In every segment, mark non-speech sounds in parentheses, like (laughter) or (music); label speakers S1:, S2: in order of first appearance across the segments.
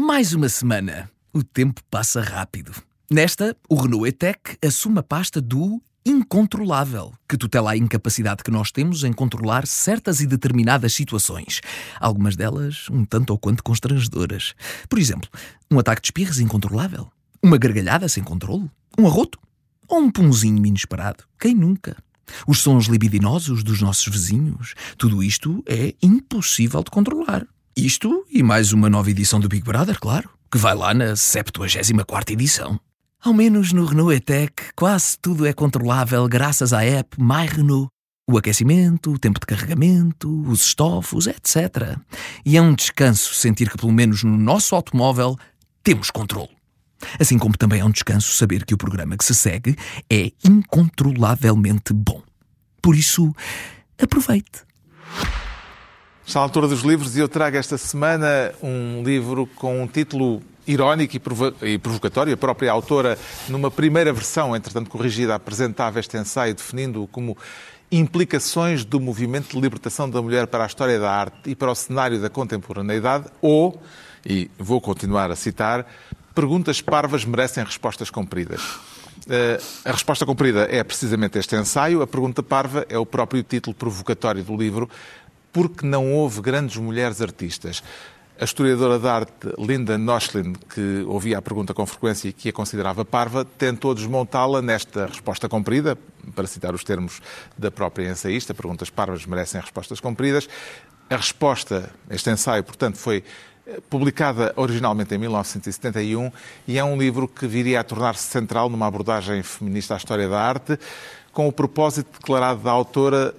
S1: Mais uma semana. O tempo passa rápido. Nesta, o Renault E-Tech assume a pasta do incontrolável, que tutela a incapacidade que nós temos em controlar certas e determinadas situações. Algumas delas um tanto ou quanto constrangedoras. Por exemplo, um ataque de espirros incontrolável? Uma gargalhada sem controle? Um arroto? Ou um punzinho inesperado? Quem nunca? Os sons libidinosos dos nossos vizinhos? Tudo isto é impossível de controlar. Isto e mais uma nova edição do Big Brother, claro, que vai lá na 74 edição. Ao menos no Renault E-Tech, quase tudo é controlável graças à app My Renault. O aquecimento, o tempo de carregamento, os estofos, etc. E é um descanso sentir que, pelo menos no nosso automóvel, temos controle. Assim como também é um descanso saber que o programa que se segue é incontrolavelmente bom. Por isso, aproveite.
S2: Está à altura dos livros e eu trago esta semana um livro com um título irónico e, provo e provocatório. A própria autora, numa primeira versão, entretanto corrigida, apresentava este ensaio definindo-o como implicações do movimento de libertação da mulher para a história da arte e para o cenário da contemporaneidade, ou, e vou continuar a citar, perguntas parvas merecem respostas compridas. Uh, a resposta comprida é precisamente este ensaio, a pergunta parva é o próprio título provocatório do livro, porque não houve grandes mulheres artistas. A historiadora de arte Linda Noschlin, que ouvia a pergunta com frequência e que a considerava parva, tentou desmontá-la nesta resposta comprida, para citar os termos da própria ensaísta, perguntas parvas merecem respostas compridas. A resposta, este ensaio, portanto, foi eh, publicada originalmente em 1971 e é um livro que viria a tornar-se central numa abordagem feminista à história da arte, com o propósito declarado da autora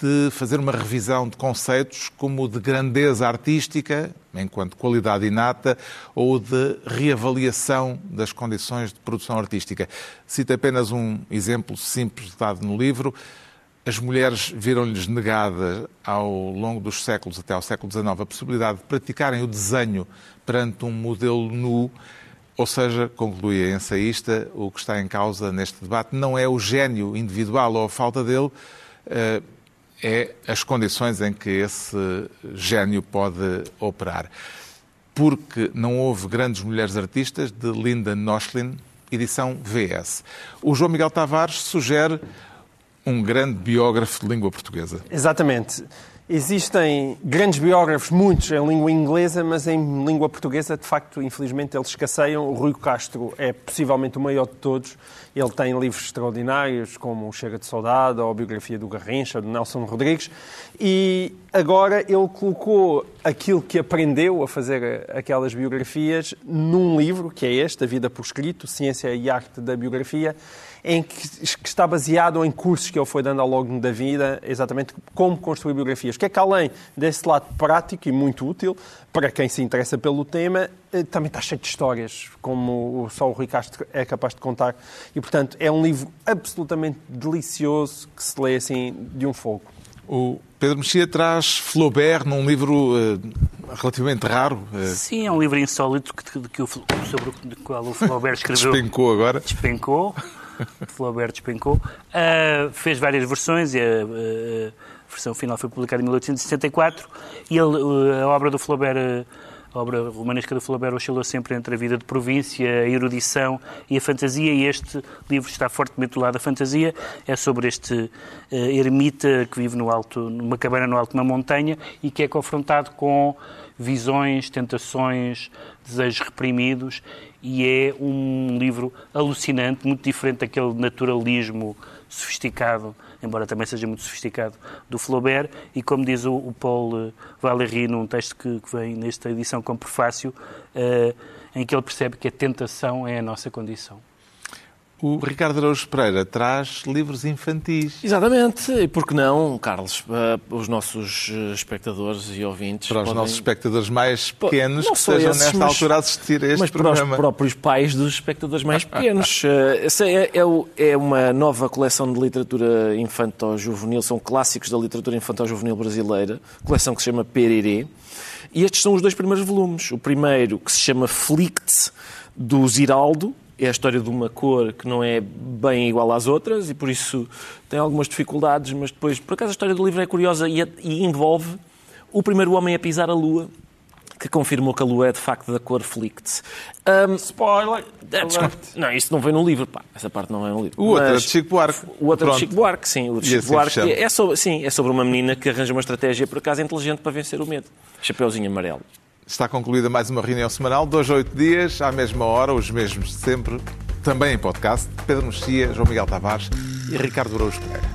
S2: de fazer uma revisão de conceitos como de grandeza artística, enquanto qualidade inata, ou de reavaliação das condições de produção artística. Cito apenas um exemplo simples dado no livro. As mulheres viram-lhes negada ao longo dos séculos, até ao século XIX, a possibilidade de praticarem o desenho perante um modelo nu, ou seja, conclui a ensaísta, o que está em causa neste debate não é o gênio individual ou a falta dele, eh, é as condições em que esse gênio pode operar. Porque não houve grandes mulheres artistas, de Linda Noschlin, edição VS. O João Miguel Tavares sugere um grande biógrafo de língua portuguesa.
S3: Exatamente. Existem grandes biógrafos, muitos em língua inglesa, mas em língua portuguesa, de facto, infelizmente, eles escasseiam. O Rui Castro é possivelmente o maior de todos. Ele tem livros extraordinários, como Chega de Saudade, ou a biografia do Garrincha, do Nelson Rodrigues. E agora ele colocou aquilo que aprendeu a fazer aquelas biografias num livro, que é este, A Vida por Escrito, Ciência e Arte da Biografia, em que, que, está baseado em cursos que ele foi dando ao longo da vida, exatamente como construir biografias. Que é que além desse lado prático e muito útil, para quem se interessa pelo tema, eh, também está cheio de histórias, como só o Rui Castro é capaz de contar. E, portanto, é um livro absolutamente delicioso que se lê assim de um fogo.
S2: O Pedro Mexia traz Flaubert num livro uh, relativamente raro.
S4: Uh... Sim, é um livro insólito que, que, que o, sobre o qual o Flaubert (laughs) escreveu.
S2: Despencou agora.
S4: Despencou. (laughs) Flaubert despencou. Uh, fez várias versões e a, versão final foi publicada em 1864 e ele, a obra do Flaubert a obra romanesca do Flaubert oscilou sempre entre a vida de província, a erudição e a fantasia, e este livro está fortemente do lado da fantasia. É sobre este uh, ermita que vive no alto, numa cabana no alto de uma montanha e que é confrontado com visões, tentações, desejos reprimidos e é um livro alucinante, muito diferente daquele naturalismo sofisticado, embora também seja muito sofisticado, do Flaubert. E como diz o, o Paul Valéry num texto que, que, vem nesta edição como prefácio, uh, em que ele percebe que a tentação é a nossa condição.
S2: O Ricardo Araújo Pereira traz livros infantis.
S5: Exatamente. E por que não, Carlos? Uh, os nossos eh, espectadores e ouvintes.
S2: Para os nossos espectadores mais pequenos que estejam esses, nesta mas, altura a assistir a este
S5: mas
S2: programa.
S5: para os próprios pais dos espectadores mais pequenos. uh, (laughs) essa é, é, é, uma nova coleção de literatura infantil-juvenil, são clássicos da literatura infantil-juvenil brasileira, coleção que se chama Perirê. E estes são os dois primeiros volumes. O primeiro, que se chama Flict, do Ziraldo, é a história de uma cor que não é bem igual às outras e por isso tem algumas dificuldades, mas depois, por acaso, a história do livro é curiosa e, e envolve o primeiro homem a pisar a Lua, que confirmou que a lua é de facto da cor Flicts. Um,
S3: Spoiler!
S5: desculpa. Não, isso não vem no livro, pá. Essa parte não vem no livro.
S2: O outro é
S5: Mas-
S2: de Chico Buarque.
S5: O outro é de
S2: Pronto.
S5: Chico Buarque, sim. O de Chico
S2: assim
S5: Buarque
S2: fechamos.
S5: é sobre, sim, é sobre uma menina que arranja uma estratégia, por acaso, inteligente para vencer o medo. Chapeuzinho amarelo.
S2: Está concluída mais uma reunião semanal, dois a oito dias, à mesma hora, os mesmos de sempre, também em podcast. Pedro Mexia, João Miguel Tavares e Ricardo Araújo Pereira.